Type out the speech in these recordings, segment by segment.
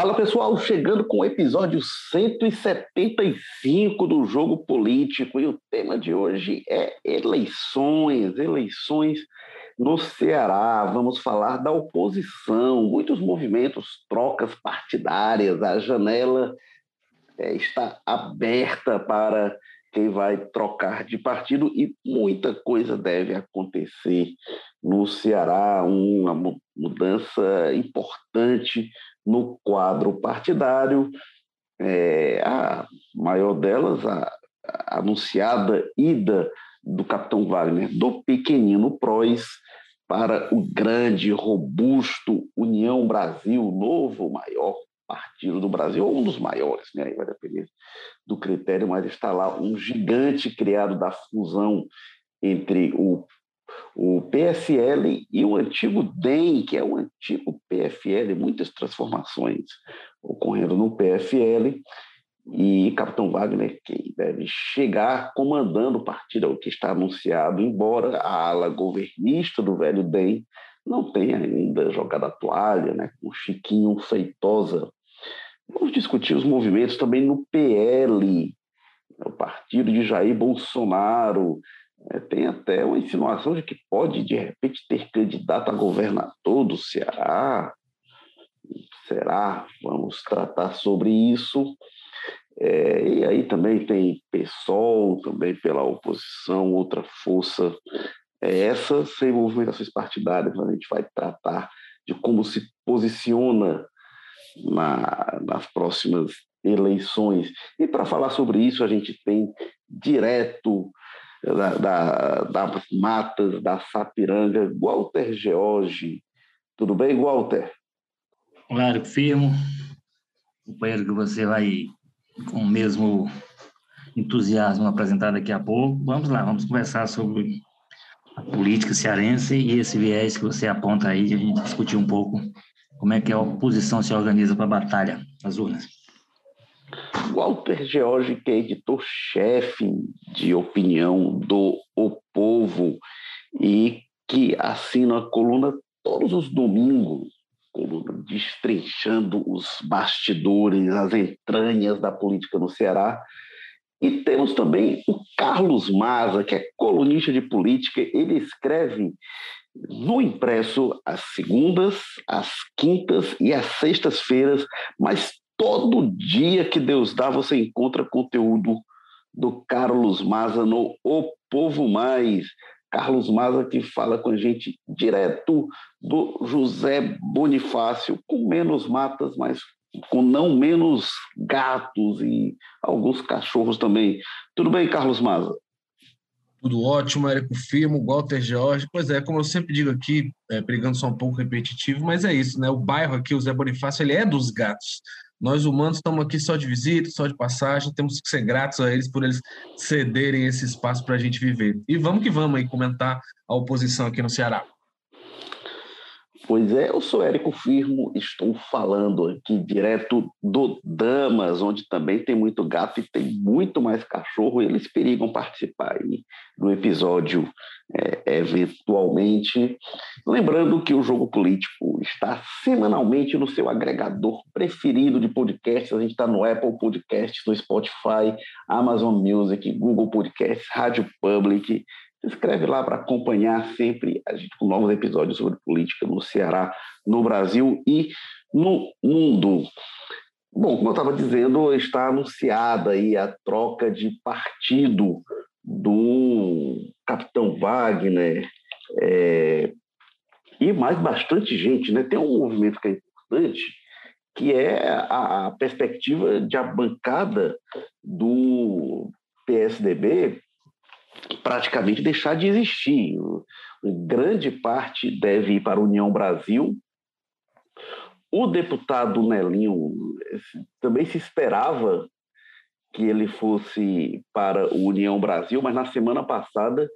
Fala pessoal, chegando com o episódio 175 do Jogo Político e o tema de hoje é eleições, eleições no Ceará. Vamos falar da oposição, muitos movimentos, trocas partidárias, a janela é, está aberta para quem vai trocar de partido e muita coisa deve acontecer no Ceará, uma mudança importante no quadro partidário. É, a maior delas, a, a anunciada ida do capitão Wagner do pequenino Prois para o grande, robusto União Brasil, novo maior partido do Brasil, ou um dos maiores, né? Aí vai depender do critério, mas está lá um gigante criado da fusão entre o, o PSL e o antigo DEM, que é o antigo PFL, muitas transformações ocorrendo no PFL, e Capitão Wagner, que deve chegar comandando o partido, é o que está anunciado, embora a ala governista do velho DEM não tenha ainda jogado a toalha, né, com Chiquinho Feitosa Vamos discutir os movimentos também no PL, o partido de Jair Bolsonaro. É, tem até uma insinuação de que pode, de repente, ter candidato a governador do Ceará. Será? Vamos tratar sobre isso. É, e aí também tem PSOL, também pela oposição, outra força. É essa, sem movimentações partidárias, a gente vai tratar de como se posiciona na, nas próximas eleições. E para falar sobre isso, a gente tem direto da, da, das matas da Sapiranga, Walter George. Tudo bem, Walter? Claro, firmo. Companheiro que você vai com o mesmo entusiasmo apresentar daqui a pouco. Vamos lá, vamos conversar sobre a política cearense e esse viés que você aponta aí, a gente discutir um pouco como é que a oposição se organiza para a batalha nas urnas? Walter George, que é editor-chefe de opinião do O Povo e que assina a coluna todos os domingos, coluna destrinchando os bastidores, as entranhas da política no Ceará. E temos também o Carlos Maza, que é colunista de política. Ele escreve no impresso às segundas, às quintas e às sextas-feiras, mas todo dia que Deus dá você encontra conteúdo do Carlos Maza no O Povo Mais. Carlos Maza que fala com a gente direto do José Bonifácio, com menos matas, mas com não menos gatos e alguns cachorros também. Tudo bem, Carlos Maza? Tudo ótimo, Érico Firmo, Walter Jorge. Pois é, como eu sempre digo aqui, é, brigando só um pouco repetitivo, mas é isso, né? O bairro aqui, o Zé Bonifácio, ele é dos gatos. Nós humanos estamos aqui só de visita, só de passagem, temos que ser gratos a eles por eles cederem esse espaço para a gente viver. E vamos que vamos aí comentar a oposição aqui no Ceará. Pois é, eu sou Érico Firmo, estou falando aqui direto do Damas, onde também tem muito gato e tem muito mais cachorro, eles perigam participar aí do episódio é, eventualmente. Lembrando que o Jogo Político está semanalmente no seu agregador preferido de podcasts, a gente está no Apple Podcasts, no Spotify, Amazon Music, Google Podcasts, Rádio Public, se inscreve lá para acompanhar sempre a gente com novos episódios sobre política no Ceará, no Brasil e no mundo. Bom, como eu estava dizendo, está anunciada aí a troca de partido do capitão Wagner é, e mais bastante gente. Né? Tem um movimento que é importante, que é a, a perspectiva de a bancada do PSDB praticamente deixar de existir. Grande parte deve ir para a União Brasil. O deputado Nelinho também se esperava que ele fosse para o União Brasil, mas na semana passada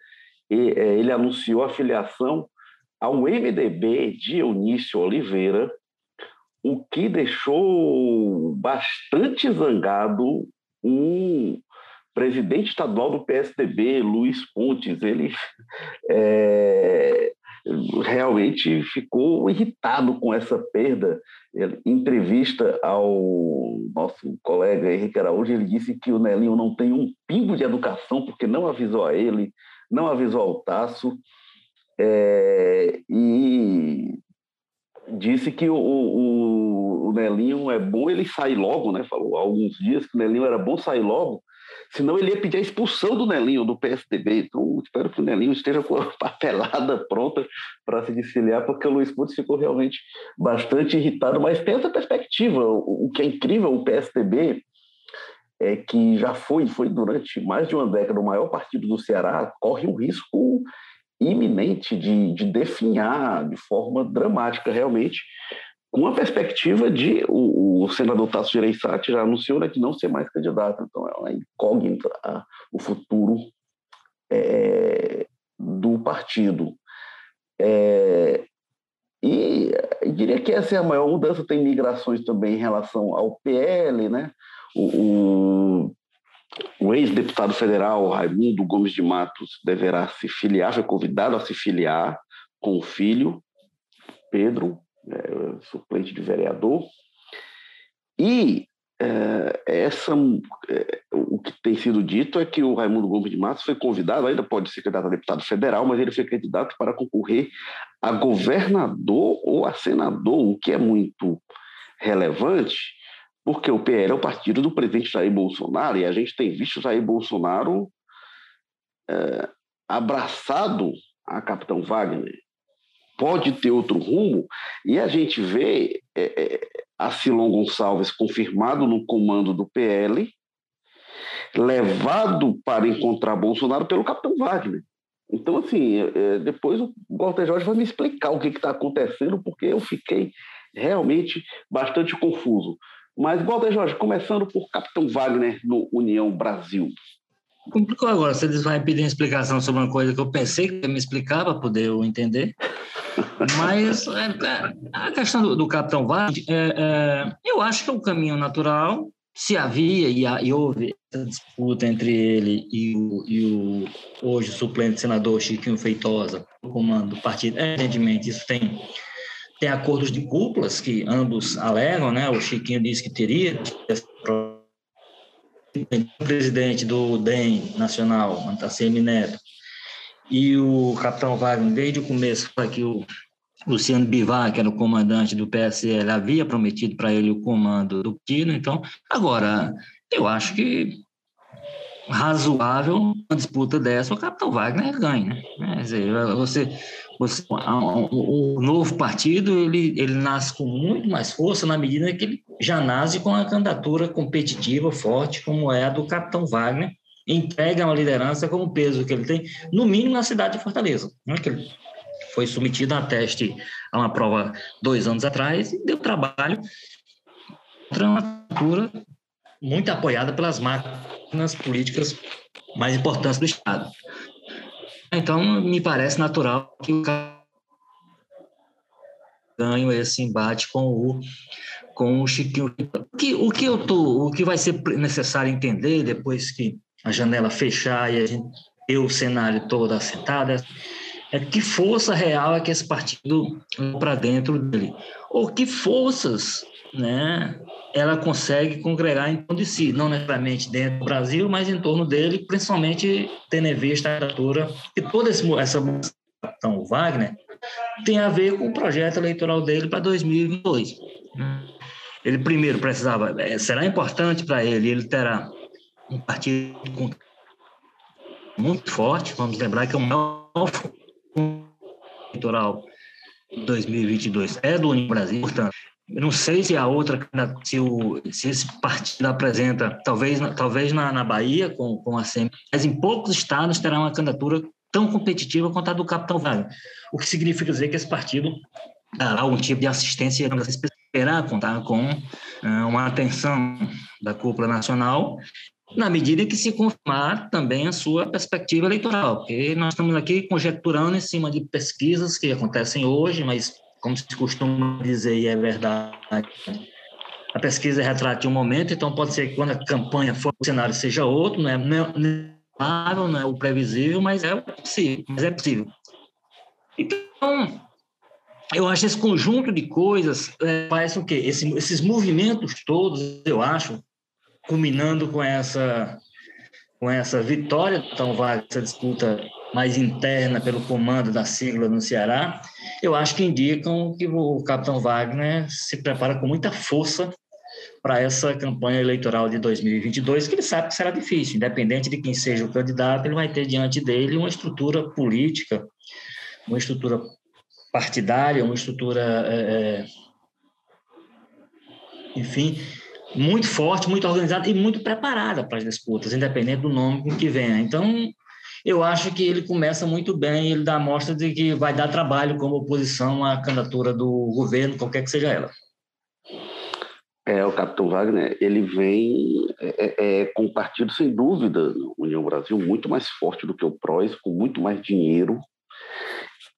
é, ele anunciou a filiação ao MDB de Eunício Oliveira, o que deixou bastante zangado um presidente estadual do PSDB, Luiz Pontes, ele é, realmente ficou irritado com essa perda. Ele, em entrevista ao nosso colega Henrique Araújo, ele disse que o Nelinho não tem um pingo de educação porque não avisou a ele, não avisou ao Tasso, é, e disse que o, o, o, Nelinho é bom ele sair logo, né? Falou há alguns dias que o Nelinho era bom sair logo, senão ele ia pedir a expulsão do Nelinho do PSDB. Então, espero que o Nelinho esteja com a papelada pronta para se desfiliar, porque o Luiz Putz ficou realmente bastante irritado. Mas tem essa perspectiva. O, o que é incrível, o PSDB é que já foi, foi durante mais de uma década o maior partido do Ceará, corre um risco iminente de, de definhar de forma dramática, realmente, com a perspectiva de o, o senador Tasso Gereissati já anunciou né, que não ser mais candidato, então é uma incógnita a, o futuro é, do partido. É, e diria que essa é a maior mudança. Tem migrações também em relação ao PL, né? O, o, o ex-deputado federal Raimundo Gomes de Matos deverá se filiar, foi convidado a se filiar com o filho, Pedro, é, suplente de vereador. E é, essa, é, o que tem sido dito é que o Raimundo Gomes de Matos foi convidado, ainda pode ser candidato a deputado federal, mas ele foi candidato para concorrer a governador ou a senador, o que é muito relevante, porque o PL é o partido do presidente Jair Bolsonaro e a gente tem visto Jair Bolsonaro é, abraçado a Capitão Wagner. Pode ter outro rumo, e a gente vê é, é, a Silon Gonçalves confirmado no comando do PL, levado para encontrar Bolsonaro pelo Capitão Wagner. Então, assim, é, é depois o Walter Jorge vai me explicar o que está acontecendo, porque eu fiquei realmente bastante confuso. Mas, Walter Jorge, começando por Capitão Wagner no União Brasil. Complicou agora, você vai pedir uma explicação sobre uma coisa que eu pensei que me explicar para poder eu entender. Mas é, é, a questão do, do Capitão Wagner, é, eu acho que é um caminho natural. Se havia e, e houve essa disputa entre ele e o, e o hoje suplente senador Chiquinho Feitosa, o comando do partido, evidentemente isso tem tem acordos de cúpulas que ambos alegam, né? O Chiquinho disse que teria o presidente do DEM nacional, Antacemi Neto, e o capitão Wagner, desde o começo, que o Luciano Bivar, que era o comandante do PSL, havia prometido para ele o comando do partido. Então, agora, eu acho que razoável uma disputa dessa, o capitão Wagner ganha. Né? Quer dizer, você você, o, novo partido ele, ele nasce com muito mais força na medida que ele já nasce com uma candidatura competitiva forte, como é a do Capitão Wagner, entrega uma liderança com o peso que ele tem, no mínimo na cidade de Fortaleza, né? que ele foi submetido a teste a uma prova dois anos atrás e deu trabalho contra uma candidatura muito apoiada pelas máquinas políticas mais importantes do Estado. Então, me parece natural que o ganho esse embate com o com o Chiquinho. O que, o que eu tô, o que vai ser necessário entender depois que a janela fechar e a gente ter o cenário todo assentado é, é que força real é que esse partido para dentro dele, ou que forças, né, ela consegue congregar em torno de si, não necessariamente dentro do Brasil, mas em torno dele, principalmente tendo em vista a altura que toda essa então, Wagner tem a ver com o projeto eleitoral dele para 2022. Ele primeiro precisava, é, será importante para ele, ele terá um partido muito forte, vamos lembrar que é o maior eleitoral 2022 é do União Brasil, portanto, eu não sei se a outra, se, o, se esse partido apresenta, talvez, talvez na, na Bahia, com, com a SEMI, mas em poucos estados terá uma candidatura tão competitiva quanto a do Capitão Wagner. O que significa dizer que esse partido dará algum tipo de assistência, esperar contar com uh, uma atenção da cúpula nacional, na medida que se confirmar também a sua perspectiva eleitoral, porque nós estamos aqui conjecturando em cima de pesquisas que acontecem hoje, mas como se costuma dizer, e é verdade, a pesquisa retrata um momento, então pode ser que quando a campanha for, o cenário seja outro, não é, não é, não é o previsível, mas é possível. Mas é possível. Então, eu acho esse conjunto de coisas é, parece o quê? Esse, esses movimentos todos, eu acho, culminando com essa com essa vitória Tom Wagner, essa disputa mais interna pelo comando da sigla no Ceará, eu acho que indicam que o capitão Wagner se prepara com muita força para essa campanha eleitoral de 2022, que ele sabe que será difícil, independente de quem seja o candidato, ele vai ter diante dele uma estrutura política, uma estrutura partidária, uma estrutura, é enfim, muito forte, muito organizada e muito preparada para as disputas, independente do nome que venha. Então, eu acho que ele começa muito bem, ele dá mostra de que vai dar trabalho como oposição à candidatura do governo, qualquer que seja ela. É, o Capitão Wagner, ele vem é, é, é com um partido, sem dúvida, União Brasil, muito mais forte do que o PROS, com muito mais dinheiro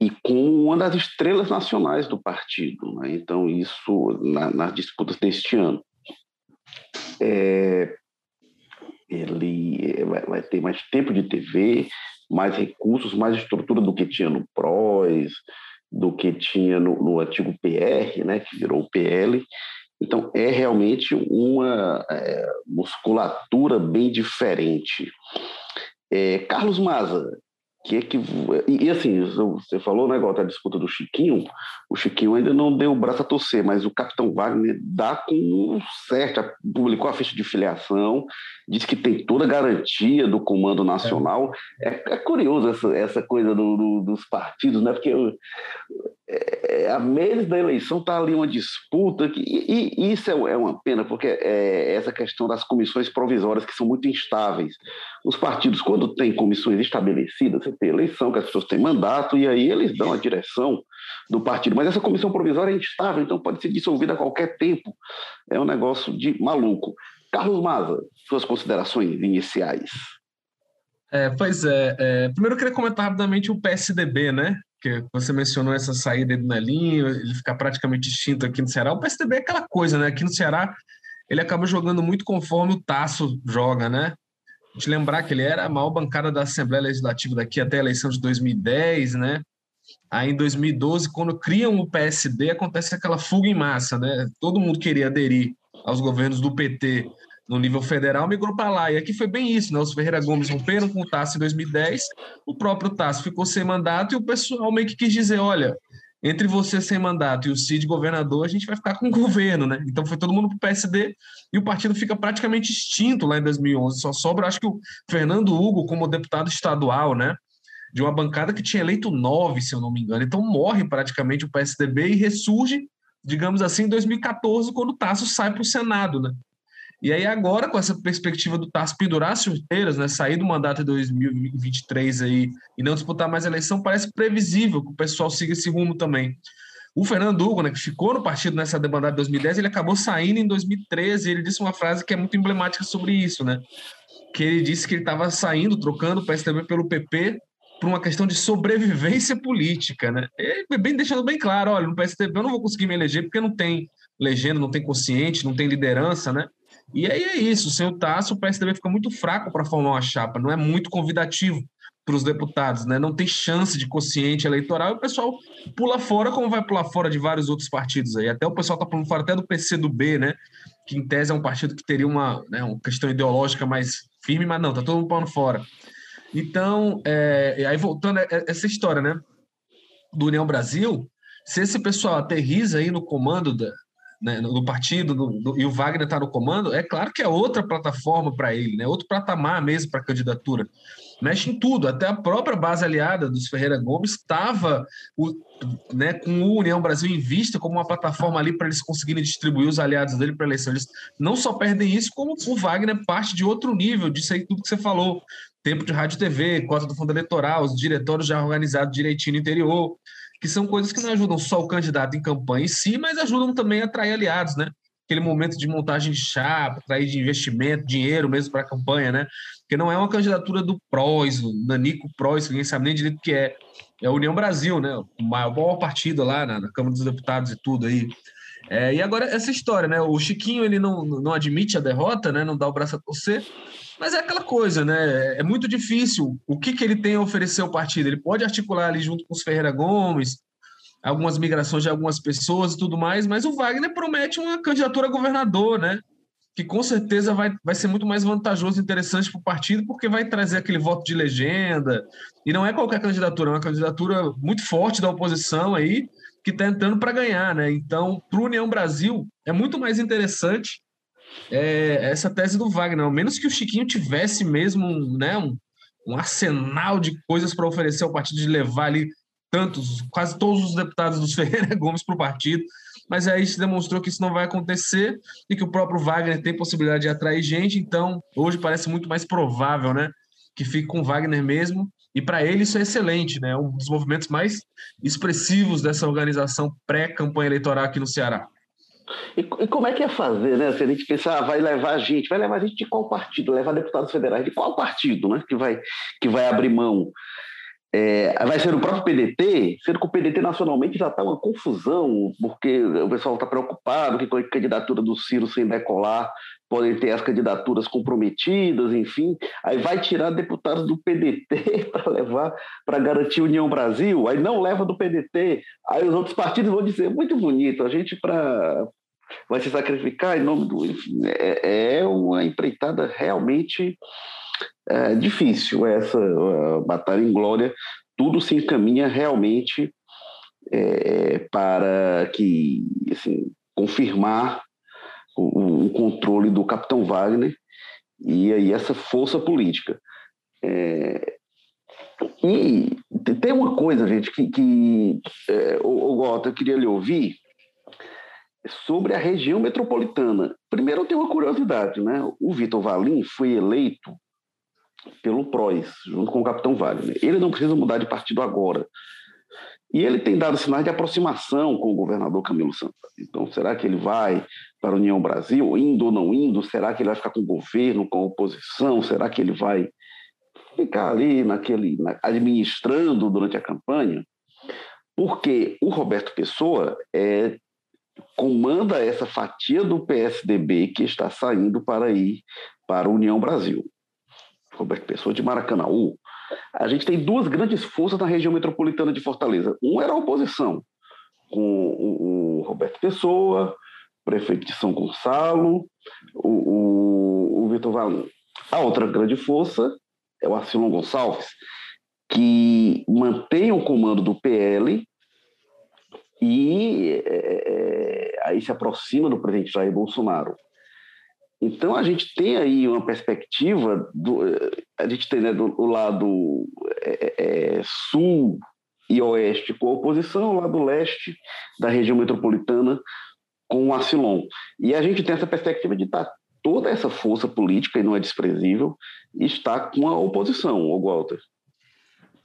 e com uma das estrelas nacionais do partido. Né? Então, isso na, nas disputas deste ano. É, ele vai, vai, ter mais tempo de TV, mais recursos, mais estrutura do que tinha no PROS, do que tinha no, no antigo PR, né, que virou o PL. Então, é realmente uma é, musculatura bem diferente. É, Carlos Maza, que é que e, assim você falou né negócio da disputa do Chiquinho o Chiquinho ainda não deu o braço a torcer mas o Capitão Wagner dá com certo publicou a ficha de filiação diz que tem toda a garantia do comando nacional. É, é curioso essa, essa coisa do, do, dos partidos né? Porque é, a meses da eleição está ali uma disputa que, e, e isso é, é, uma pena porque é essa questão das comissões provisórias que são muito instáveis. Os partidos quando têm comissões estabelecidas você tem eleição que as pessoas têm mandato e aí eles dão a direção do partido. Mas essa comissão provisória é instável então pode ser dissolvida a qualquer tempo. É um negócio de maluco Carlos Maza suas considerações iniciais é, pois é, é, primeiro eu queria comentar rapidamente o PSDB, né? que você mencionou essa saída do Nelinho, ele ficar praticamente extinto aqui no Ceará. O PSDB é aquela coisa, né? Aqui no Ceará, ele acaba jogando muito conforme o Tasso joga, né? Gente lembrar que ele era a maior bancada da Assembleia Legislativa daqui até a eleição de 2010, né? Aí em 2012, quando criam o PSD, acontece aquela fuga em massa, né? Todo mundo queria aderir aos governos do PT no nível federal, migrou para lá. E aqui foi bem isso, né? Os Ferreira Gomes romperam com o Tasso em 2010, o próprio Tasso ficou sem mandato e o pessoal meio que quis dizer, olha, entre você sem mandato e o Cid governador, a gente vai ficar com o governo, né? Então foi todo mundo para o PSD e o partido fica praticamente extinto lá em 2011. Só sobra, acho que o Fernando Hugo como deputado estadual, né? De uma bancada que tinha eleito nove, se eu não me engano. Então morre praticamente o PSDB e ressurge, digamos assim, em 2014, quando o Tasso sai para o Senado, né? E aí agora, com essa perspectiva do TAS pendurar as chuteiras, né, sair do mandato de 2023 aí e não disputar mais a eleição, parece previsível que o pessoal siga esse rumo também. O Fernando Hugo, né, que ficou no partido nessa demandada de 2010, ele acabou saindo em 2013 e ele disse uma frase que é muito emblemática sobre isso, né? Que ele disse que ele estava saindo, trocando o PSDB pelo PP por uma questão de sobrevivência política, né? E bem deixando bem claro, olha, no PSDB eu não vou conseguir me eleger porque não tem legenda, não tem consciente, não tem liderança, né? E aí é isso, sem o Tasso, o PSDB fica muito fraco para formar uma chapa, não é muito convidativo para os deputados, né? Não tem chance de consciente eleitoral e o pessoal pula fora, como vai pular fora de vários outros partidos aí. Até o pessoal está pulando fora até do PC do B, né? Que em tese é um partido que teria uma, né, uma questão ideológica mais firme, mas não, tá todo mundo pulando fora. Então, é, aí voltando a essa história, né? Do União Brasil, se esse pessoal aterriza aí no comando da, né, no partido do, do, e o Wagner está no comando, é claro que é outra plataforma para ele, né, outro patamar mesmo para a candidatura. Mexe em tudo, até a própria base aliada dos Ferreira Gomes estava né, com o União Brasil em vista como uma plataforma ali para eles conseguirem distribuir os aliados dele para a eleição. Eles não só perdem isso, como o Wagner parte de outro nível, disso aí tudo que você falou. Tempo de rádio e TV, cota do fundo eleitoral, os diretórios já organizados direitinho no interior que são coisas que não ajudam só o candidato em campanha em si, mas ajudam também a atrair aliados, né? Aquele momento de montagem de chapa, atrair de investimento, dinheiro mesmo para a campanha, né? Porque não é uma candidatura do PROS, o Nanico PROS, ninguém sabe nem direito o que é. É a União Brasil, né? O maior partido lá na, na Câmara dos Deputados e tudo aí. É, e agora essa história, né? O Chiquinho ele não, não admite a derrota, né? Não dá o braço a torcer. Mas é aquela coisa, né? É muito difícil. O que, que ele tem a oferecer ao partido? Ele pode articular ali junto com os Ferreira Gomes, algumas migrações de algumas pessoas e tudo mais, mas o Wagner promete uma candidatura a governador, né? Que com certeza vai, vai ser muito mais vantajoso e interessante para o partido, porque vai trazer aquele voto de legenda. E não é qualquer candidatura, é uma candidatura muito forte da oposição aí, que está entrando para ganhar, né? Então, para o União Brasil, é muito mais interessante é, essa tese do Wagner, ao menos que o Chiquinho tivesse mesmo né, um, um arsenal de coisas para oferecer ao partido, de levar ali tantos, quase todos os deputados dos Ferreira Gomes para o partido, mas aí se demonstrou que isso não vai acontecer e que o próprio Wagner tem possibilidade de atrair gente, então hoje parece muito mais provável, né, que fique com o Wagner mesmo, e para ele isso é excelente, né, um dos movimentos mais expressivos dessa organização pré-campanha eleitoral aqui no Ceará. E, e, como é que é fazer, né? Se a gente pensar, ah, vai levar a gente, vai levar a gente de qual partido? Levar deputados federais de qual partido, né? Que vai, que vai abrir mão. É, vai ser o próprio PDT, sendo que o PDT nacionalmente já está uma confusão, porque o pessoal está preocupado que com a candidatura do Ciro sem decolar podem ter as candidaturas comprometidas, enfim. Aí vai tirar deputados do PDT para levar para garantir União Brasil, aí não leva do PDT, aí os outros partidos vão dizer muito bonito, a gente para vai se sacrificar em nome do. É, é uma empreitada realmente é, difícil essa batalha em glória. Tudo se encaminha realmente é, para que assim, confirmar o, o, controle do capitão Wagner e aí essa força política. É, e tem uma coisa, gente, que, que é, o, o eu queria lhe ouvir sobre a região metropolitana. Primeiro, eu tenho uma curiosidade, né? O Vitor Valim foi eleito pelo PROS, junto com o capitão Wagner. Ele não precisa mudar de partido agora. E ele tem dado sinais de aproximação com o governador Camilo Santana. Então, será que ele vai para a União Brasil, indo ou não indo? Será que ele vai ficar com o governo, com a oposição? Será que ele vai ficar ali naquele administrando durante a campanha? Porque o Roberto Pessoa é, comanda essa fatia do PSDB que está saindo para ir para a União Brasil. Roberto Pessoa de Maracanaú, a gente tem duas grandes forças na região metropolitana de Fortaleza. Um era a oposição, com o, Roberto Pessoa, prefeito de São Gonçalo, o, o, o Vitor Valim. A outra grande força é o Arcilon Gonçalves, que mantém o comando do PL e é, é, aí se aproxima do presidente Jair Bolsonaro. Então a gente tem aí uma perspectiva do, a gente tem né, do, do lado é, é, sul e oeste com a oposição, o lado leste da região metropolitana com o Acilon. E a gente tem essa perspectiva de estar toda essa força política, e não é desprezível, está com a oposição, o Walter.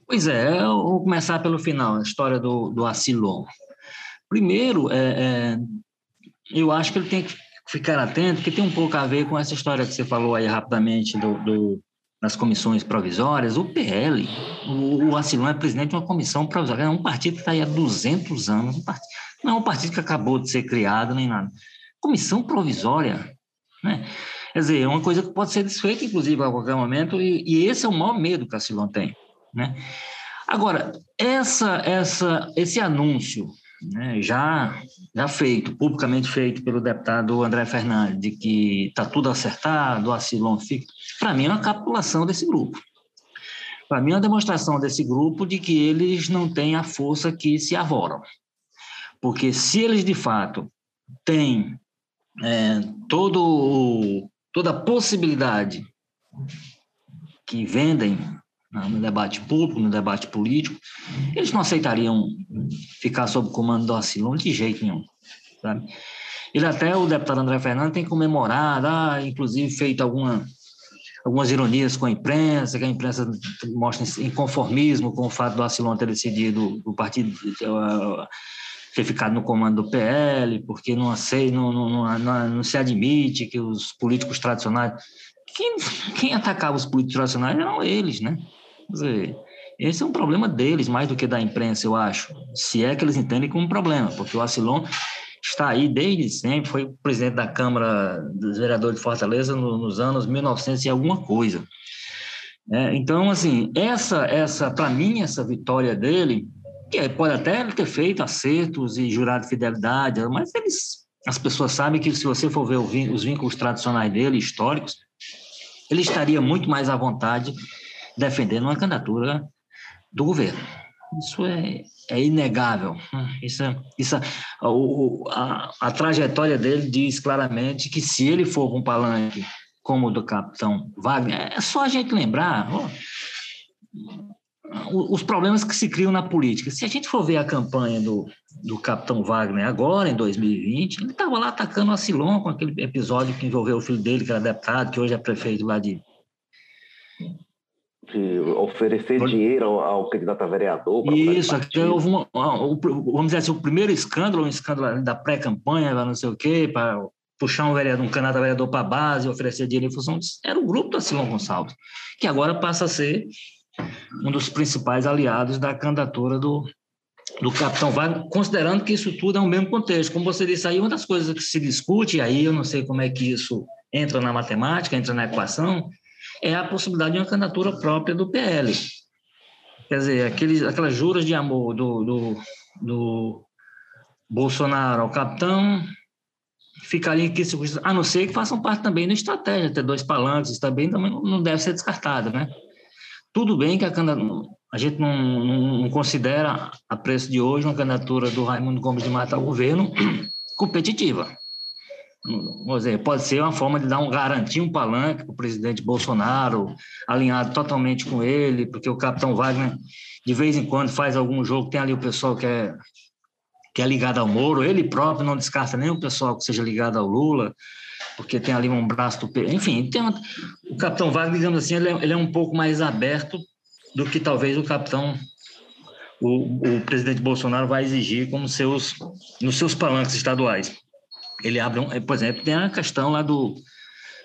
Pois é, eu vou começar pelo final, a história do, do Acilon. Primeiro, é, é, eu acho que ele tem que ficar atento, que tem um pouco a ver com essa história que você falou aí rapidamente do, do das comissões provisórias. O PL, o, o Acilon é presidente de uma comissão provisória, é um partido que está aí há 200 anos, um partido, não é um partido que acabou de ser criado nem nada. Comissão provisória, né? Quer dizer, é uma coisa que pode ser desfeita, inclusive, a qualquer momento, e, e esse é o maior medo que a Acilon tem, né? Agora, essa, essa, esse anúncio né, já, já feito, publicamente feito pelo deputado André Fernandes, de que está tudo acertado, o Acilon fica, para mim é uma capitulação desse grupo. Para mim é uma demonstração desse grupo de que eles não têm a força que se avoram. Porque se eles, de fato, têm é, todo, toda a possibilidade que vendem no debate público, no debate político, eles não aceitariam ficar sob o comando do Acilon de jeito nenhum. Sabe? Ele até, o deputado André Fernandes, tem comemorado, ah, inclusive feito alguma, algumas ironias com a imprensa, que a imprensa mostra inconformismo com o fato do Acilon ter decidido o partido uh, ter ficado no comando do PL, porque não, aceita, não, não, não, não se admite que os políticos tradicionais quem, quem atacava os políticos tradicionais eram eles, né? Quer dizer, esse é um problema deles, mais do que da imprensa, eu acho. Se é que eles entendem como problema, porque o Acilon está aí desde sempre, foi presidente da Câmara dos Vereadores de Fortaleza no, nos anos 1900 e alguma coisa. É, então, assim, essa, essa para mim, essa vitória dele, que pode até ter feito acertos e jurado fidelidade, mas eles, as pessoas sabem que se você for ver os vínculos tradicionais dele, históricos, ele estaria muito mais à vontade defendendo uma candidatura do governo. Isso é, é inegável. Isso, é, isso é, a, a, trajetória dele diz claramente que se ele for com um palanque como o do capitão Wagner, é só a gente lembrar os problemas que se criam na política. Se a gente for ver a campanha do, do capitão Wagner agora, em 2020, ele estava lá atacando a Silon com aquele episódio que envolveu o filho dele, que era deputado, que hoje é prefeito lá de. De oferecer dinheiro ao, ao, candidato a vereador. Isso, houve uma, vamos dizer assim, o primeiro escândalo, um escândalo da pré-campanha, não sei o quê, para puxar um, vereador, um candidato a vereador para a base, oferecer dinheiro em função disso, era o grupo da Silon Gonçalves, que agora passa a ser um dos principais aliados da candidatura do, do capitão Wagner, considerando que isso tudo é o mesmo contexto. Como você disse aí, uma das coisas que se discute, aí eu não sei como é que isso entra na matemática, entra na equação, é a possibilidade de uma candidatura própria do PL. Quer dizer, aqueles, aquelas juras de amor do, do, do Bolsonaro ao capitão ficaria aqui, a não ser que façam parte também da estratégia, ter dois palanques, também, também não deve ser descartada, né? Tudo bem que a, a gente não, não, não, considera, a preço de hoje, uma candidatura do Raimundo Gomes de Mata ao governo competitiva. Dizer, pode ser uma forma de dar um garantir um palanque para o presidente Bolsonaro, alinhado totalmente com ele, porque o capitão Wagner, de vez em quando, faz algum jogo, tem ali o pessoal que é, que é ligado ao Moro, ele próprio não descarta nem o pessoal que seja ligado ao Lula porque tem ali um braço do Enfim, tem uma... o capitão Wagner, digamos assim, ele é, ele é, um pouco mais aberto do que talvez o capitão, o, o presidente Bolsonaro vai exigir como seus, nos seus palanques estaduais. Ele abre, um, por exemplo, tem a questão lá do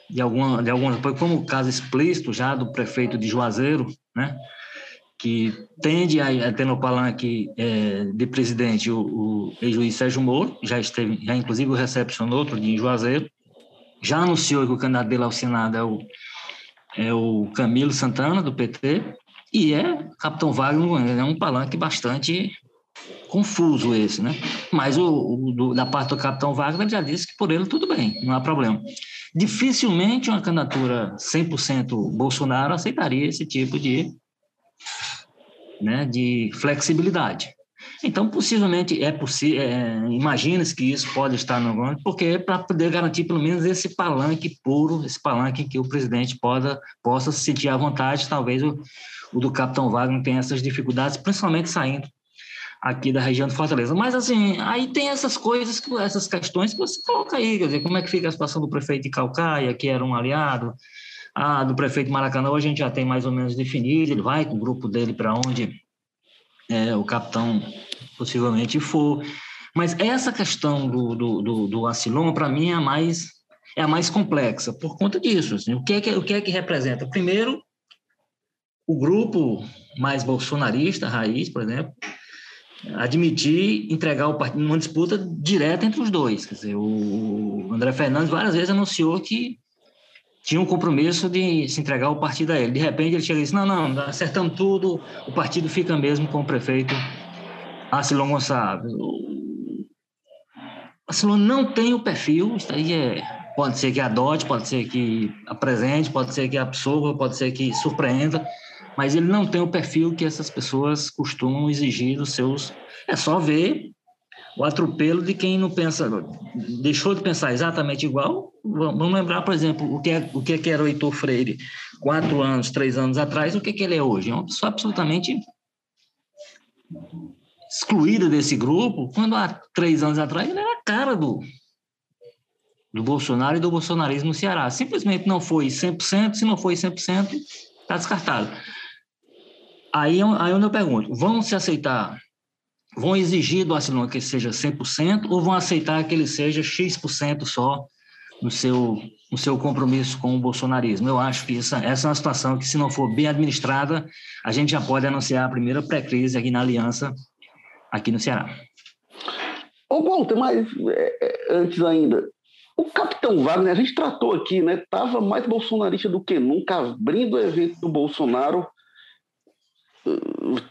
de alguma de alguma como o caso explícito já do prefeito de Juazeiro, né? que tende a, a ter no palanque é, de presidente o, o ex-juiz Sérgio Moro, já esteve, já inclusive o recepcionou outro dia em Juazeiro, já anunciou que o candidato dele ao Senado é o, é o Camilo Santana, do PT, e é Capitão Wagner, é um palanque bastante confuso esse, né? Mas o, o do, da parte do Capitão Wagner já disse que por ele tudo bem, não há problema. Dificilmente uma candidatura 100% Bolsonaro aceitaria esse tipo de, né, de flexibilidade. Então, possivelmente, é possível, é, imagina-se que isso pode estar no governo, porque é para poder garantir pelo menos esse palanque puro, esse palanque que o presidente possa, possa se sentir à vontade, talvez o, o do capitão Wagner tenha essas dificuldades, principalmente saindo aqui da região de Fortaleza. Mas, assim, aí tem essas coisas, essas questões que você coloca aí, quer dizer, como é que fica a situação do prefeito de Calcaia, que era um aliado, do prefeito de Maracanã, a gente já tem mais ou menos definido, ele vai com o grupo dele para onde é, o capitão possivelmente for. Mas essa questão do, do, do, do para mim, é a mais é a mais complexa por conta disso. Assim, o, que é que, o que é que representa? Primeiro, o grupo mais bolsonarista, raiz, por exemplo, admitir entregar o partido numa disputa direta entre os dois. Quer dizer, o André Fernandes várias vezes anunciou que tinha um compromisso de se entregar o partido a ele. De repente ele chega e diz: não, não, acertamos tudo, o partido fica mesmo com o prefeito Arcelon Gonçalves. Arcelon não tem o perfil, isso aí é, pode ser que adote, pode ser que apresente, pode ser que absorva, pode ser que surpreenda, mas ele não tem o perfil que essas pessoas costumam exigir dos seus. É só ver o atropelo de quem não pensa, deixou de pensar exatamente igual. Vamos lembrar, por exemplo, o que, é, o é que era o Heitor Freire quatro anos, três anos atrás, o que, é que ele é hoje. É uma pessoa absolutamente excluída desse grupo, quando há três anos atrás ele era a cara do, do Bolsonaro e do bolsonarismo no Ceará. Simplesmente não foi 100%, se não foi 100%, está descartado. Aí, aí onde eu pergunto, vão se aceitar vão exigir do Arcelor que seja 100% ou vão aceitar que ele seja X% só no seu, no seu compromisso com o bolsonarismo? Eu acho que essa, essa é uma situação que, se não for bem administrada, a gente já pode anunciar a primeira pré-crise aqui na Aliança, aqui no Ceará. Ô, Walter, mas é, é, antes ainda, o capitão Wagner, a gente tratou aqui, né? Estava mais bolsonarista do que nunca, abrindo o evento do Bolsonaro.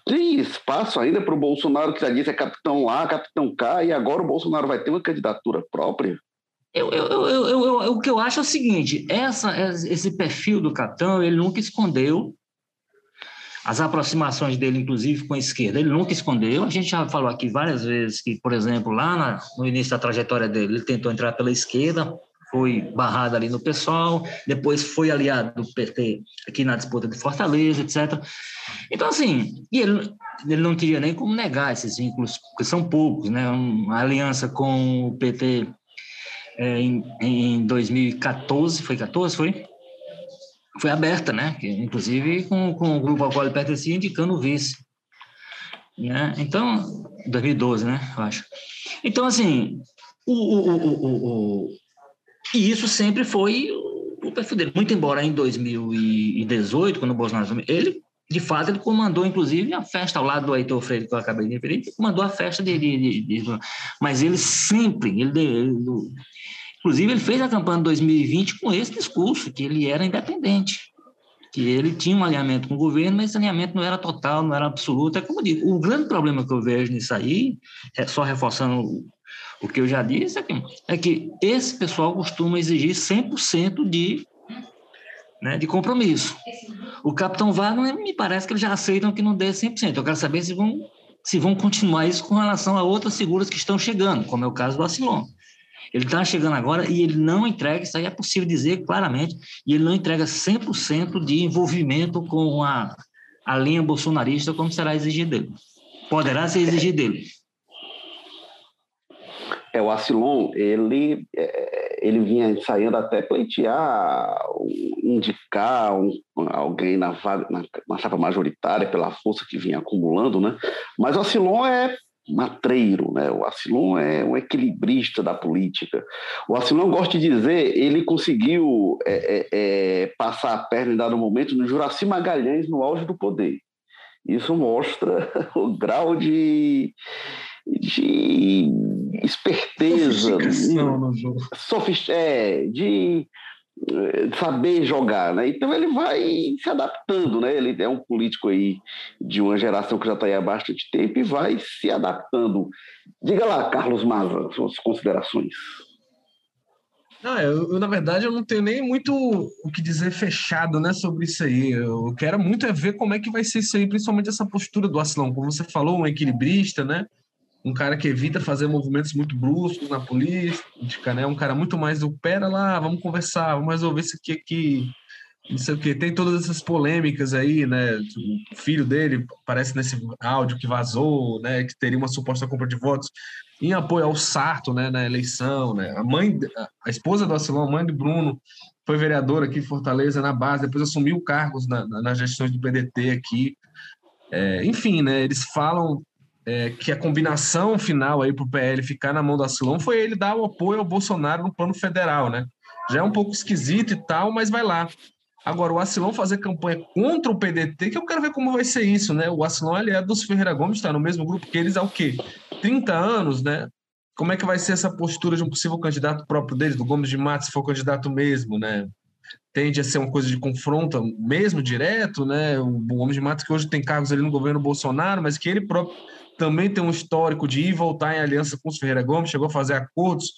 Tem espaço ainda para o Bolsonaro, que já disse é capitão lá, capitão cá, e agora o Bolsonaro vai ter uma candidatura própria? Eu, eu, eu, eu, o que eu acho é o seguinte: essa, esse perfil do capitão, ele nunca escondeu as aproximações dele, inclusive, com a esquerda. Ele nunca escondeu. A gente já falou aqui várias vezes que, por exemplo, lá na, no início da trajetória dele, ele tentou entrar pela esquerda, foi barrado ali no pessoal, depois foi aliado do PT aqui na disputa de Fortaleza, etc. Então, assim, ele, ele não teria nem como negar esses vínculos, porque são poucos, né? Uma aliança com o PT é, em, em 2014, foi 14, foi? Foi aberta, né? Inclusive com, com o grupo ao qual ele pertencia indicando o vice. Né? Então, 2012, né? Eu acho. Então, assim, o, o, o, o, e isso sempre foi o perfil dele. Muito embora em 2018, quando o Bolsonaro ele de fato, ele comandou, inclusive, a festa ao lado do Heitor Freire, que eu acabei de referir, comandou a festa de, de, de, mas ele sempre, ele, ele, Inclusive, ele fez a campanha de 2020 com esse discurso, que ele era independente, que ele tinha um alinhamento com o governo, mas esse alinhamento não era total, não era absoluto. É como digo, o grande problema que eu vejo nisso aí, é só reforçando o que eu já disse, é que, é que esse pessoal costuma exigir 100% de, né, de compromisso. O capitão Wagner, me parece que eles já aceitam que não dê 100%. Eu quero saber se vão, se vão continuar isso com relação a outras figuras que estão chegando, como é o caso do Acilon. Ele está chegando agora e ele não entrega, isso aí é possível dizer claramente, e ele não entrega 100% de envolvimento com a, a linha bolsonarista como será exigido dele. Poderá ser exigido dele. É, o Acilon, ele, é, ele vinha ensaiando até pleitear, indicar um, alguém na, na, na chapa majoritária pela força que vinha acumulando, né? Mas o Acilon é matreiro, né? O Acilon é um equilibrista da política. O Acilon, gosto de dizer, ele conseguiu é, é, é, passar a perna em dado momento no Juraci Magalhães no auge do poder. Isso mostra o grau de, de esperteza, sofist é, de eh, saber jogar, né? Então ele vai se adaptando, né? Ele é um político aí de uma geração que já está aí há bastante tempo e vai se adaptando. Diga lá, Carlos Maza, suas considerações. Não, eu, eu, na verdade eu não tenho nem muito o que dizer fechado, né, sobre isso aí. Eu quero muito é ver como é que vai ser isso aí, principalmente essa postura do Aslão, como você falou, um equilibrista, né? Um cara que evita fazer movimentos muito bruscos na política, né? Um cara muito mais do pera lá, vamos conversar, vamos resolver isso aqui, aqui não sei o que. Tem todas essas polêmicas aí, né? O filho dele parece nesse áudio que vazou, né? Que teria uma suposta compra de votos em apoio ao Sarto, né? Na eleição, né? A mãe, a esposa do Acilão, a mãe do Bruno, foi vereadora aqui em Fortaleza na base, depois assumiu cargos na, na, nas gestões do PDT aqui. É, enfim, né? Eles falam é, que a combinação final aí para o PL ficar na mão do Acilon foi ele dar o apoio ao Bolsonaro no plano federal, né? Já é um pouco esquisito e tal, mas vai lá. Agora, o Acilon fazer campanha contra o PDT, que eu quero ver como vai ser isso, né? O aliado é dos Ferreira Gomes, está no mesmo grupo que eles há o quê? 30 anos, né? Como é que vai ser essa postura de um possível candidato próprio deles, do Gomes de Matos, se for candidato mesmo, né? Tende a ser uma coisa de confronto mesmo, direto, né? O Gomes de Matos, que hoje tem cargos ali no governo Bolsonaro, mas que ele próprio também tem um histórico de ir e voltar em aliança com os Ferreira Gomes, chegou a fazer acordos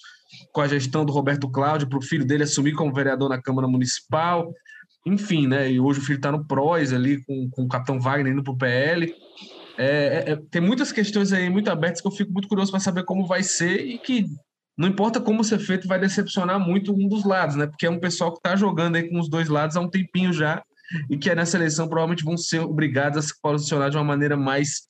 com a gestão do Roberto Cláudio para o filho dele assumir como vereador na Câmara Municipal. Enfim, né? E hoje o filho está no PROS ali com, com o capitão Wagner indo para o PL. É, é, é, tem muitas questões aí muito abertas que eu fico muito curioso para saber como vai ser e que não importa como ser feito, vai decepcionar muito um dos lados, né? Porque é um pessoal que está jogando aí com os dois lados há um tempinho já e que nessa eleição provavelmente vão ser obrigados a se posicionar de uma maneira mais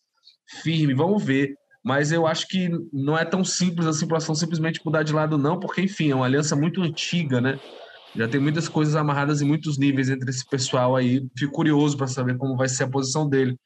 firme, vamos ver. Mas eu acho que não é tão simples assim para simplesmente mudar de lado, não, porque, enfim, é uma aliança muito antiga, né? Já tem muitas coisas amarradas em muitos níveis entre esse pessoal aí. Fico curioso para saber como vai ser a posição dele.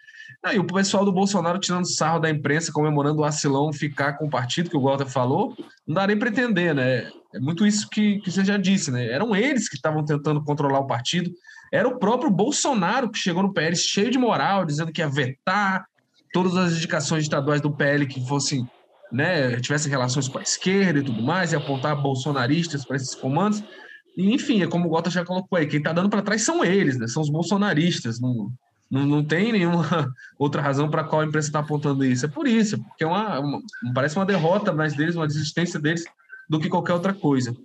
Ah, e o pessoal do Bolsonaro tirando sarro da imprensa, comemorando o Acilão ficar com o partido, que o Walter falou, não dá nem para entender, né? É muito isso que, que você já disse, né? Eram eles que estavam tentando controlar o partido. Era o próprio Bolsonaro que chegou no PL cheio de moral, dizendo que ia vetar, todas as indicações estaduais do PL que fossem né, tivesse relações com a esquerda e tudo mais, e apontar bolsonaristas para esses comandos. E, enfim, é como o Gota já colocou aí, quem está dando para trás são eles, né, são os bolsonaristas. Não, não, não tem nenhuma outra razão para qual a imprensa está apontando isso. É por isso, porque é uma, uma, parece uma derrota mais deles, uma desistência deles, do que qualquer outra coisa.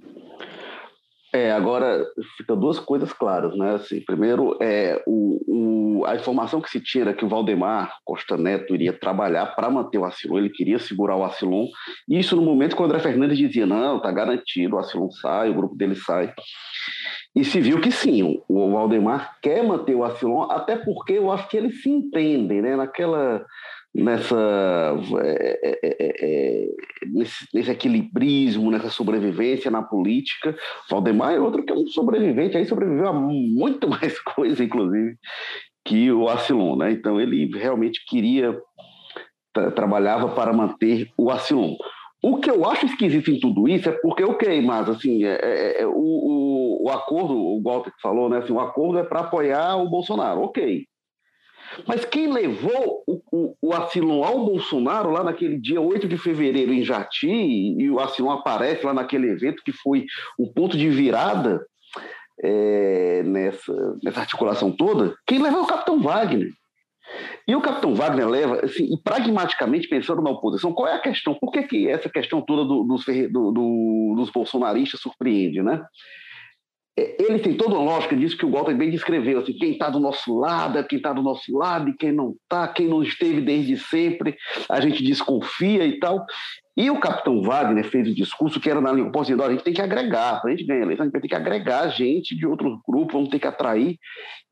É, agora fica duas coisas claras, né? Assim, primeiro, é o, o, a informação que se tira que o Valdemar Costa Neto iria trabalhar para manter o Acilon, ele queria segurar o Acilon, isso no momento que o André Fernandes dizia, não, tá garantido, o Acilon sai, o grupo dele sai. E se viu que sim, o Valdemar quer manter o Acilon, até porque eu acho que eles se entendem, né? Naquela nessa é é, é, é, é, nesse, nesse, equilibrismo, nessa sobrevivência na política. Valdemar é outro que é um sobrevivente, aí sobreviveu a muito mais coisa, inclusive, que o Acilon, né? Então ele realmente queria tra trabalhava para manter o Acilon. O que eu acho esquisito em tudo isso é porque, ok, mas assim, é, é, o, o, o, acordo, o Walter falou, né? Assim, o acordo é para apoiar o Bolsonaro, ok. Mas quem levou o, o, o ao Bolsonaro lá naquele dia 8 de fevereiro em Jati, e o Acilon aparece lá naquele evento que foi um ponto de virada é, nessa, nessa articulação toda, quem levou é o Capitão Wagner. E o Capitão Wagner leva, assim, e pragmaticamente pensando na oposição, qual é a questão? Por que, que essa questão toda do, do, do, dos bolsonaristas surpreende, né? Ele tem toda uma lógica disso que o Walter bem descreveu, assim, quem está do nosso lado é quem está do nosso lado, e quem não está, quem não esteve desde sempre, a gente desconfia e tal. E o capitão Wagner fez o discurso que era na língua dizer, a gente tem que agregar, para a gente ganhar eleição, a gente ter que agregar gente de outros grupos, vamos ter que atrair.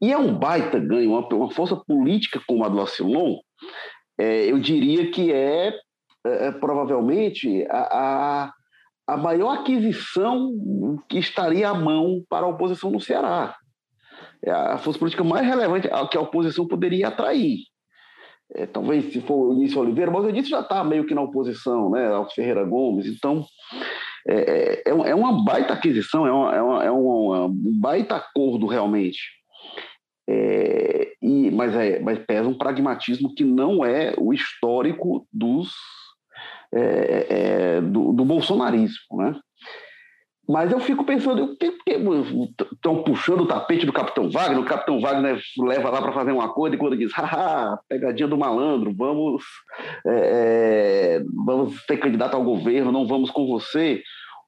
E é um baita ganho, uma, uma força política como a do Acilon, é, eu diria que é, é, é provavelmente a, a a maior aquisição que estaria à mão para a oposição no Ceará. É a força política mais relevante que a oposição poderia atrair. É, talvez se for o Início Oliveira, mas o Início já está meio que na oposição, né? Alves Ferreira Gomes, então é, é, é, é uma baita aquisição, é, uma, é, uma, é um baita acordo realmente. É, e, mas, é, mas pesa um pragmatismo que não é o histórico dos é, é, do, do, bolsonarismo, né? Mas eu fico pensando, que estão puxando o tapete do Capitão Wagner, o Capitão Wagner leva lá para fazer um acordo e quando diz, haha, pegadinha do malandro, vamos, é, é, vamos ter candidato ao governo, não vamos com você.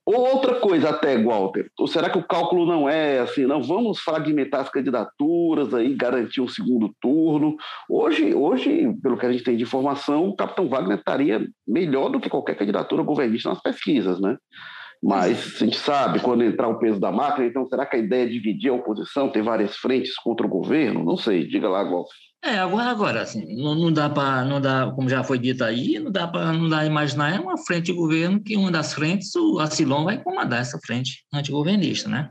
Outra coisa até, Walter, ou será que o cálculo não é assim, não vamos fragmentar as candidaturas aí, garantir um segundo turno? Hoje, hoje, pelo que a gente tem de informação, o Capitão Wagner estaria melhor do que qualquer candidatura governista nas pesquisas, né? Mas a gente sabe quando entrar o peso da máquina, então será que a ideia é dividir a oposição, ter várias frentes contra o governo? Não sei, diga lá, Walter. É, agora, agora, assim, não, não dá para, não dá, como já foi dito aí, não dá para, não dá imaginar é uma frente de governo que uma das frentes, o Acilon vai comandar essa frente antigovernista, né?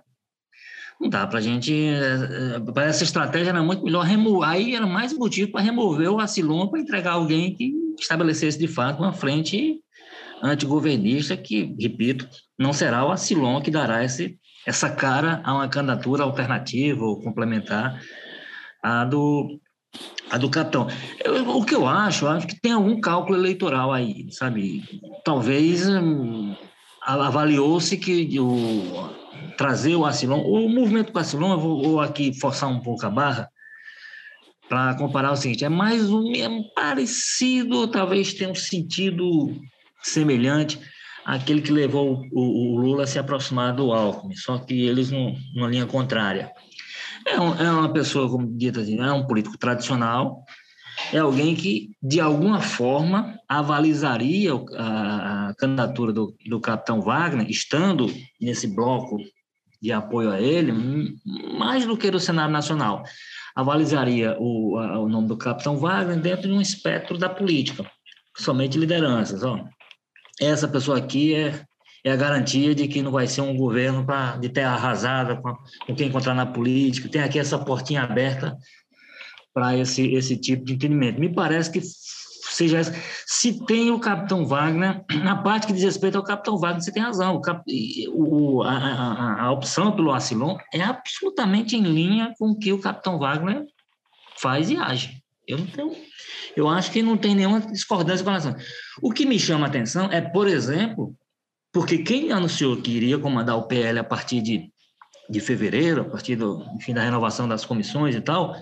Não dá para a gente, é, é, para essa estratégia era muito melhor remover, aí era mais motivo para remover o Acilon para entregar alguém que estabelecesse de fato uma frente antigovernista que, repito, não será o Acilon que dará esse, essa cara a uma candidatura alternativa ou complementar a do a do capitão. Eu, o que eu acho, eu acho que tem algum cálculo eleitoral aí, sabe? Talvez hum, avaliou-se que o, trazer o Acilon, o movimento do Acilon, eu vou, vou aqui forçar um pouco a barra, para comparar o seguinte, é mais um é parecido, talvez tenha um sentido semelhante àquele que levou o, o Lula a se aproximar do Alckmin, só que eles numa linha contrária. É, um, é uma pessoa, como dito assim, é um político tradicional, é alguém que, de alguma forma, avalizaria a, candidatura do, do capitão Wagner, estando nesse bloco de apoio a ele, mais do que do cenário nacional. Avalizaria o, a, o nome do capitão Wagner dentro de um espectro da política, somente lideranças. Ó. Essa pessoa aqui é é a garantia de que não vai ser um governo pra, de terra arrasada com, quem encontrar na política. Tem aqui essa portinha aberta para esse, esse tipo de entendimento. Me parece que seja essa. Se tem o capitão Wagner, na parte que diz respeito ao capitão Wagner, você tem razão. O, cap, o a, a, a, opção pelo Acilon é absolutamente em linha com o que o capitão Wagner faz e age. Eu não tenho, Eu acho que não tem nenhuma discordância com relação. O que me chama a atenção é, por exemplo, porque quem anunciou que iria comandar o PL a partir de, de fevereiro, a partir do, enfim, da renovação das comissões e tal,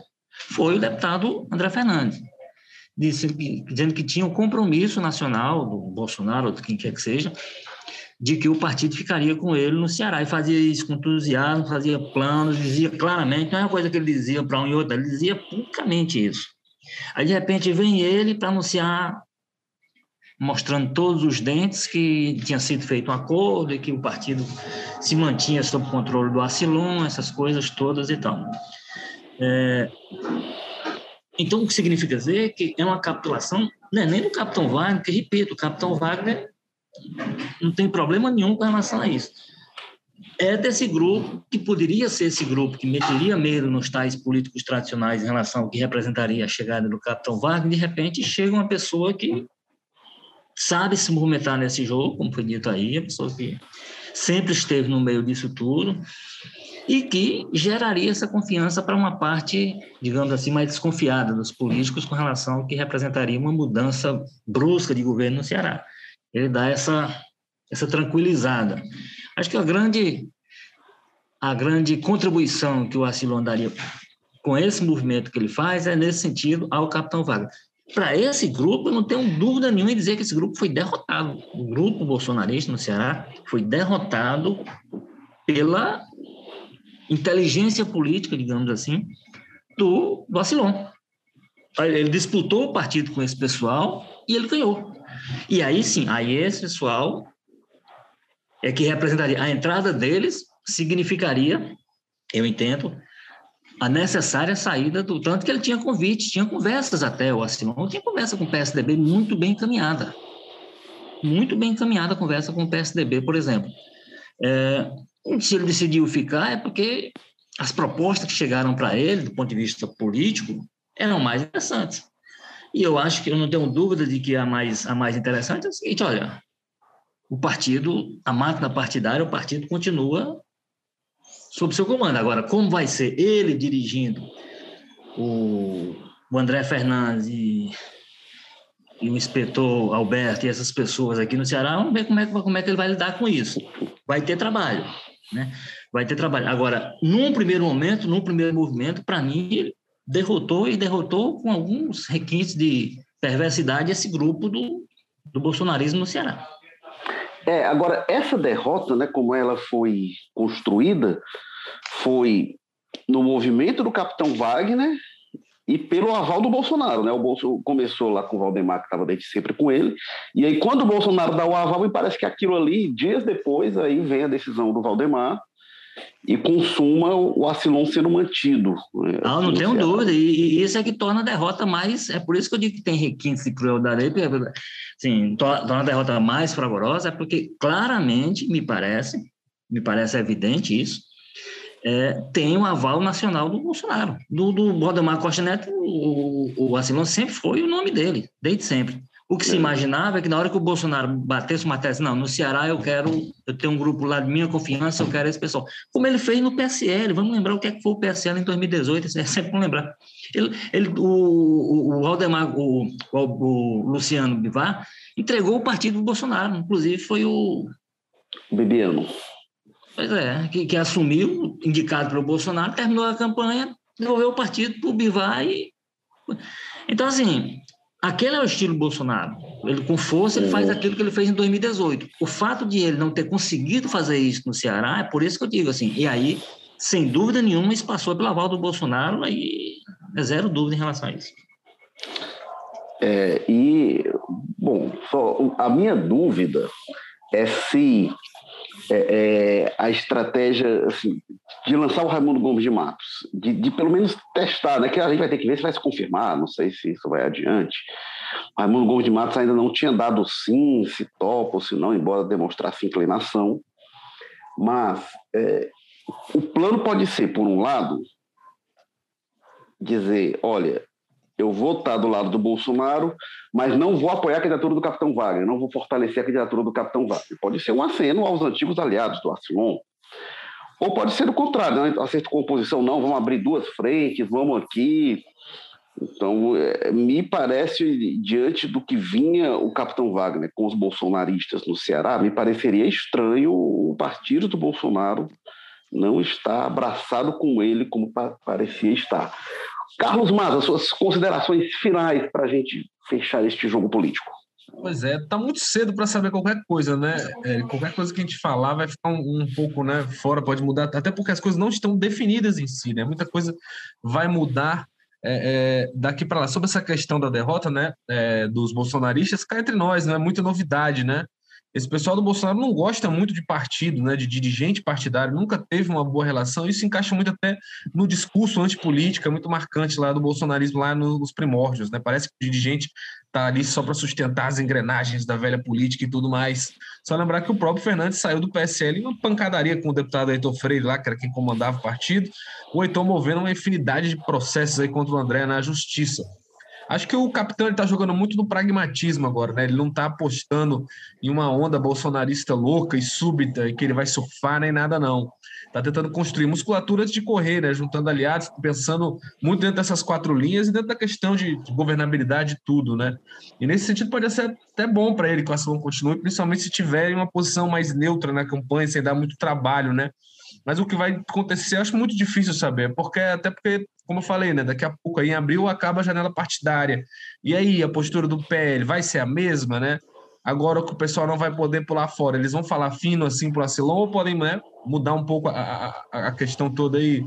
foi o deputado André Fernandes. Disse, dizendo que tinha um compromisso nacional do Bolsonaro, ou de quem quer que seja, de que o partido ficaria com ele no Ceará. E fazia isso com entusiasmo, fazia planos, dizia claramente, não é uma coisa que ele dizia para um e outro, ele dizia publicamente isso. Aí, de repente, vem ele para anunciar, mostrando todos os dentes, que tinha sido feito um acordo e que o partido se mantinha sob controle do Acilon, essas coisas todas e tal. É... Então, o que significa dizer que é uma capitulação, não é nem do Capitão Wagner, que, repito, o Capitão Wagner não tem problema nenhum com relação a isso. É desse grupo, que poderia ser esse grupo que meteria medo nos tais políticos tradicionais em relação ao que representaria a chegada do Capitão Wagner, de repente chega uma pessoa que sabe se movimentar nesse jogo, como foi dito aí, a pessoa que sempre esteve no meio disso tudo, e que geraria essa confiança para uma parte, digamos assim, mais desconfiada dos políticos com relação ao que representaria uma mudança brusca de governo no Ceará ele dá essa, essa tranquilizada. Acho que a grande, a grande contribuição que o Acilon daria com esse movimento que ele faz é nesse sentido ao Capitão Wagner. Para esse grupo, eu não tenho dúvida nenhuma em dizer que esse grupo foi derrotado. O grupo bolsonarista no Ceará foi derrotado pela inteligência política, digamos assim, do, do Acilon. Ele disputou o partido com esse pessoal e ele ganhou. E aí sim, aí esse pessoal é que representaria a entrada deles significaria, eu entendo, a necessária saída do tanto que ele tinha convite, tinha conversas até o Asilon, tinha conversa com o PSDB muito bem encaminhada, muito bem encaminhada a conversa com o PSDB, por exemplo. É, se ele decidiu ficar é porque as propostas que chegaram para ele, do ponto de vista político, eram mais interessantes. E eu acho que eu não tenho dúvida de que a mais, a mais interessante é o seguinte: olha, o partido, a máquina partidária, o partido continua sob seu comando. Agora, como vai ser ele dirigindo o, o André Fernandes e, e, o inspetor Alberto e essas pessoas aqui no Ceará, vamos ver como é, como é que ele vai lidar com isso. Vai ter trabalho, né? Vai ter trabalho. Agora, num primeiro momento, num primeiro movimento, para mim, derrotou e derrotou com alguns requintes de perversidade esse grupo do, do bolsonarismo no Ceará. É, agora, essa derrota, né, como ela foi construída, foi no movimento do capitão Wagner e pelo aval do Bolsonaro. Né? O Bolso começou lá com o Valdemar, que estava desde sempre com ele, e aí quando o Bolsonaro dá o aval, me parece que aquilo ali, dias depois, aí vem a decisão do Valdemar, e consuma o Acilon sendo mantido. Né, não, não tenho dúvida, e, e, isso é que torna a derrota mais, é por isso que eu digo que tem requintes de crueldade aí, porque, assim, torna a derrota mais fragorosa, é porque claramente, me parece, me parece evidente isso, é, tem um aval nacional do Bolsonaro. Do, do Valdemar Costa Neto, o, o Acilon sempre foi o nome dele, desde sempre. O que se imaginava é que na hora que o Bolsonaro batesse uma tese, não, no Ceará eu quero, eu tenho um grupo lá de minha confiança, eu quero esse pessoal. Como ele fez no PSL, vamos lembrar o que, é que foi o PSL em 2018, é sempre bom lembrar. Ele, ele, o, o, Aldemar, o, o, o Luciano Bivar, entregou o partido do Bolsonaro, inclusive foi o... Bibiano. Pois é, que, que assumiu, indicado pelo Bolsonaro, terminou a campanha, devolveu o partido para o Bivar e... Então, assim, Aquele é o estilo Bolsonaro. Ele, com força, ele faz aquilo que ele fez em 2018. O fato de ele não ter conseguido fazer isso no Ceará, é por isso que eu digo assim. E aí, sem dúvida nenhuma, isso passou pelo aval do Bolsonaro, aí é zero dúvida em relação a isso. É, e, bom, só, a minha dúvida é se é, é, a estratégia assim, de lançar o Raimundo Gomes de Matos, de, de, pelo menos testar, né, que a gente vai ter que ver se vai se confirmar, não sei se isso vai adiante. O Raimundo Gomes de Matos ainda não tinha dado sim, se topa ou se não, embora demonstrasse inclinação. Mas é, o plano pode ser, por um lado, dizer, olha, eu vou estar do lado do Bolsonaro, mas não vou apoiar a candidatura do Capitão Wagner, não vou fortalecer a candidatura do Capitão Wagner. Pode ser um aceno aos antigos aliados do Arcilon, ou pode ser o contrário, né? acerto com oposição, não, vamos abrir duas frentes, vamos aqui. Então, é, me parece, diante do que vinha o capitão Wagner com os bolsonaristas no Ceará, me pareceria estranho o partido do Bolsonaro não estar abraçado com ele como parecia estar. Carlos Maza, suas considerações finais para a gente fechar este jogo político. Pois é, tá muito cedo para saber qualquer coisa, né? É, qualquer coisa que a gente falar vai ficar um, um, pouco né, fora, pode mudar, até porque as coisas não estão definidas em si, né? Muita coisa vai mudar é, é, daqui para lá. Sobre essa questão da derrota, né, é, dos bolsonaristas, cá entre nós, não é muita novidade, né? Esse pessoal do Bolsonaro não gosta muito de partido, né, de dirigente partidário, nunca teve uma boa relação. Isso encaixa muito até no discurso antipolítica, muito marcante lá do bolsonarismo, lá nos primórdios. Né? Parece que o dirigente está ali só para sustentar as engrenagens da velha política e tudo mais. Só lembrar que o próprio Fernandes saiu do PSL em uma pancadaria com o deputado Heitor Freire lá, que era quem comandava o partido, o Heitor movendo uma infinidade de processos aí contra o André na justiça. Acho que o capitão está jogando muito no pragmatismo agora, né? Ele não está apostando em uma onda bolsonarista louca e súbita e que ele vai surfar nem nada, não. Está tentando construir musculatura de correr, né? Juntando aliados, pensando muito dentro dessas quatro linhas e dentro da questão de, governabilidade e tudo, né? E nesse sentido pode ser até bom para ele que o ação continue, principalmente se tiver em uma posição mais neutra na campanha, sem dar muito trabalho, né? Mas o que vai acontecer, eu acho muito difícil saber, porque até porque, como eu falei, né, daqui a pouco aí em abril acaba a janela partidária. E aí a postura do PL vai ser a mesma, né? Agora que o pessoal não vai poder pular fora, eles vão falar fino assim para o Acilon ou podem né, mudar um pouco a, a, a questão toda aí,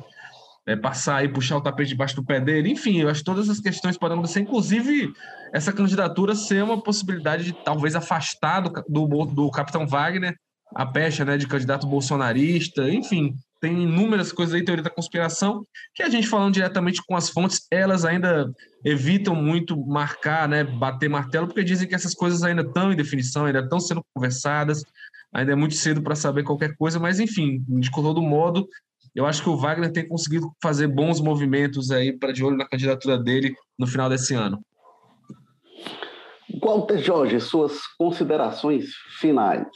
é, passar e puxar o tapete debaixo do pé dele. Enfim, eu acho que todas as questões podem acontecer, inclusive essa candidatura ser uma possibilidade de talvez afastar do, do, do capitão Wagner a pecha né, de candidato bolsonarista, enfim, tem inúmeras coisas aí, teoria da conspiração, que a gente falando diretamente com as fontes, elas ainda evitam muito marcar, né, bater martelo, porque dizem que essas coisas ainda estão em definição, ainda estão sendo conversadas, ainda é muito cedo para saber qualquer coisa, mas enfim, de todo modo, eu acho que o Wagner tem conseguido fazer bons movimentos aí para de olho na candidatura dele no final desse ano. Walter Jorge, suas considerações finais.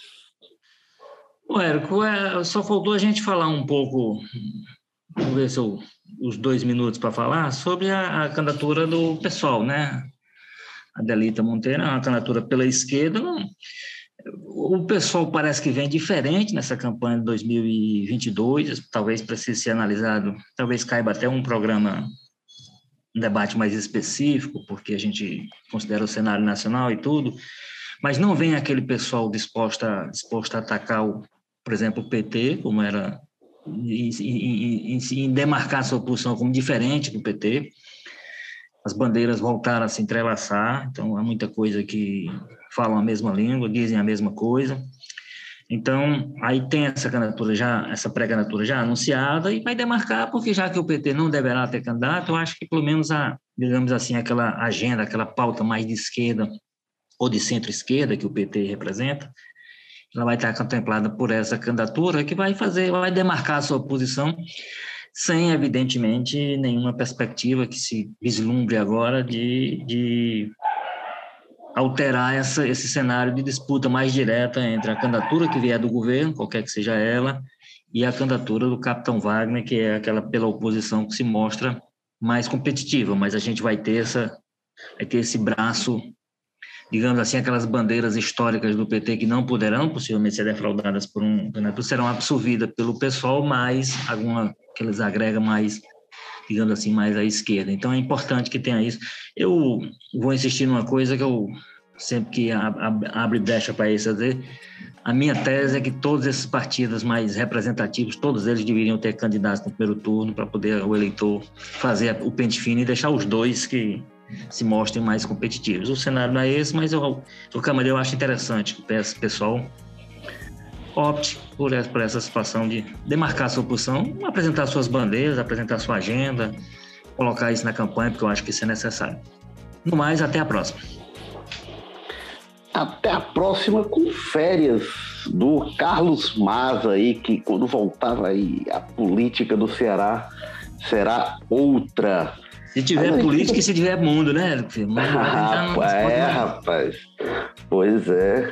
O Érico, é, só faltou a gente falar um pouco, vamos ver se eu, os dois minutos para falar, sobre a, a, candidatura do pessoal, né? A Delita Monteiro, uma candidatura pela esquerda. Não, o pessoal parece que vem diferente nessa campanha de 2022, talvez precise ser analisado, talvez caiba até um programa, um debate mais específico, porque a gente considera o cenário nacional e tudo, mas não vem aquele pessoal disposto a, disposto a atacar o por exemplo, o PT, como era, em, em, em, demarcar sua posição como diferente do PT. As bandeiras voltaram a se entrelaçar, então há muita coisa que falam a mesma língua, dizem a mesma coisa. Então, aí tem essa candidatura já, essa pré-candidatura já anunciada e vai demarcar, porque já que o PT não deverá ter candidato, eu acho que pelo menos a, digamos assim, aquela agenda, aquela pauta mais de esquerda ou de centro-esquerda que o PT representa, ela vai estar contemplada por essa candidatura que vai fazer, vai demarcar a sua posição sem, evidentemente, nenhuma perspectiva que se vislumbre agora de, de alterar essa, esse cenário de disputa mais direta entre a candidatura que vier do governo, qualquer que seja ela, e a candidatura do capitão Wagner, que é aquela pela oposição que se mostra mais competitiva, mas a gente vai ter essa vai ter esse braço digamos assim, aquelas bandeiras históricas do PT que não poderão possivelmente ser defraudadas por um candidato serão absorvidas pelo pessoal, mas alguma que eles agregam mais, digamos assim, mais à esquerda. Então é importante que tenha isso. Eu vou insistir numa coisa que eu sempre que abre brecha para isso, dizer, a minha tese é que todos esses partidos mais representativos, todos eles deveriam ter candidatos no primeiro turno para poder o eleitor fazer o pente fino e deixar os dois que se mostrem mais competitivos. O cenário não é esse, mas eu, o Câmara eu acho interessante que o pessoal opte por essa, por essa situação de demarcar sua posição, apresentar suas bandeiras, apresentar sua agenda, colocar isso na campanha, porque eu acho que isso é necessário. No mais, até a próxima. Até a próxima com férias do Carlos Maza aí, que quando voltar aí a política do Ceará será outra. Se tiver política e se tiver mundo, né? Mundo, rapaz, é, rapaz. Pois é.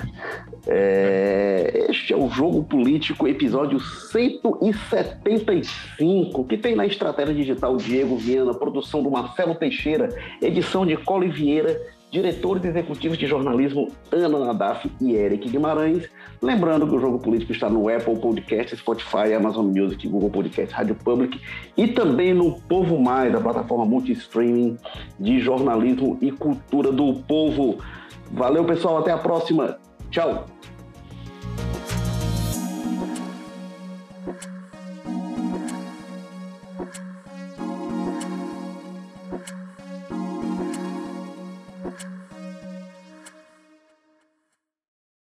É, este é o Jogo Político, episódio 175, que tem na estratégia digital Diego Viana, produção do Marcelo Teixeira, edição de Cole Vieira, diretores executivos de jornalismo Ana Nadaf e Eric Guimarães. Lembrando que o Jogo Político está no Apple Podcast, Spotify, Amazon Music, Google Podcast, Rádio Public e também no Povo Mais, a plataforma multi-streaming de jornalismo e cultura do povo. Valeu, pessoal. Até a próxima. Tchau.